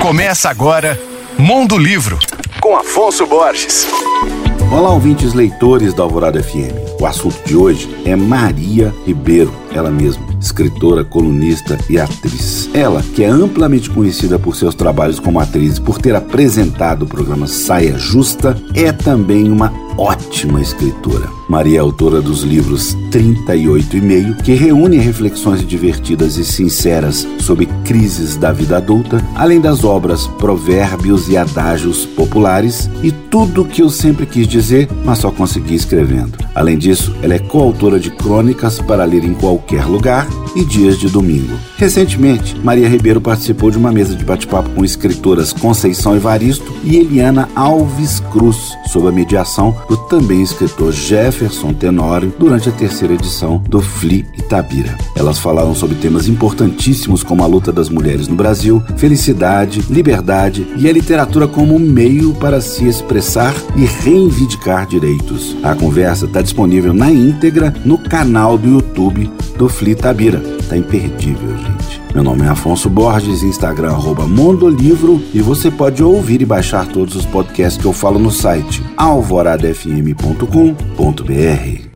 Começa agora Mundo Livro, com Afonso Borges. Olá, ouvintes leitores da Alvorada FM. O assunto de hoje é Maria Ribeiro, ela mesma, escritora, colunista e atriz. Ela, que é amplamente conhecida por seus trabalhos como atriz e por ter apresentado o programa Saia Justa, é também uma ótima escritora. Maria é autora dos livros 38 e meio, que reúne reflexões divertidas e sinceras sobre crises da vida adulta, além das obras Provérbios e Adágios Populares e tudo que eu sempre quis dizer, mas só consegui escrevendo. Além disso, ela é coautora de crônicas para ler em qualquer lugar e dias de domingo. Recentemente, Maria Ribeiro participou de uma mesa de bate-papo com escritoras Conceição Evaristo e Eliana Alves Cruz, sob a mediação do também escritor Jefferson Tenório, durante a terceira edição do FLI Itabira. Elas falaram sobre temas importantíssimos como a luta das mulheres no Brasil, felicidade, liberdade e a literatura como meio para se expressar e reivindicar direitos. A conversa está disponível na íntegra no canal do YouTube do FLI Itabira. Tá imperdível, gente. Meu nome é Afonso Borges, Instagram arroba Mondolivro e você pode ouvir e baixar todos os podcasts que eu falo no site alvoradafm.com.br.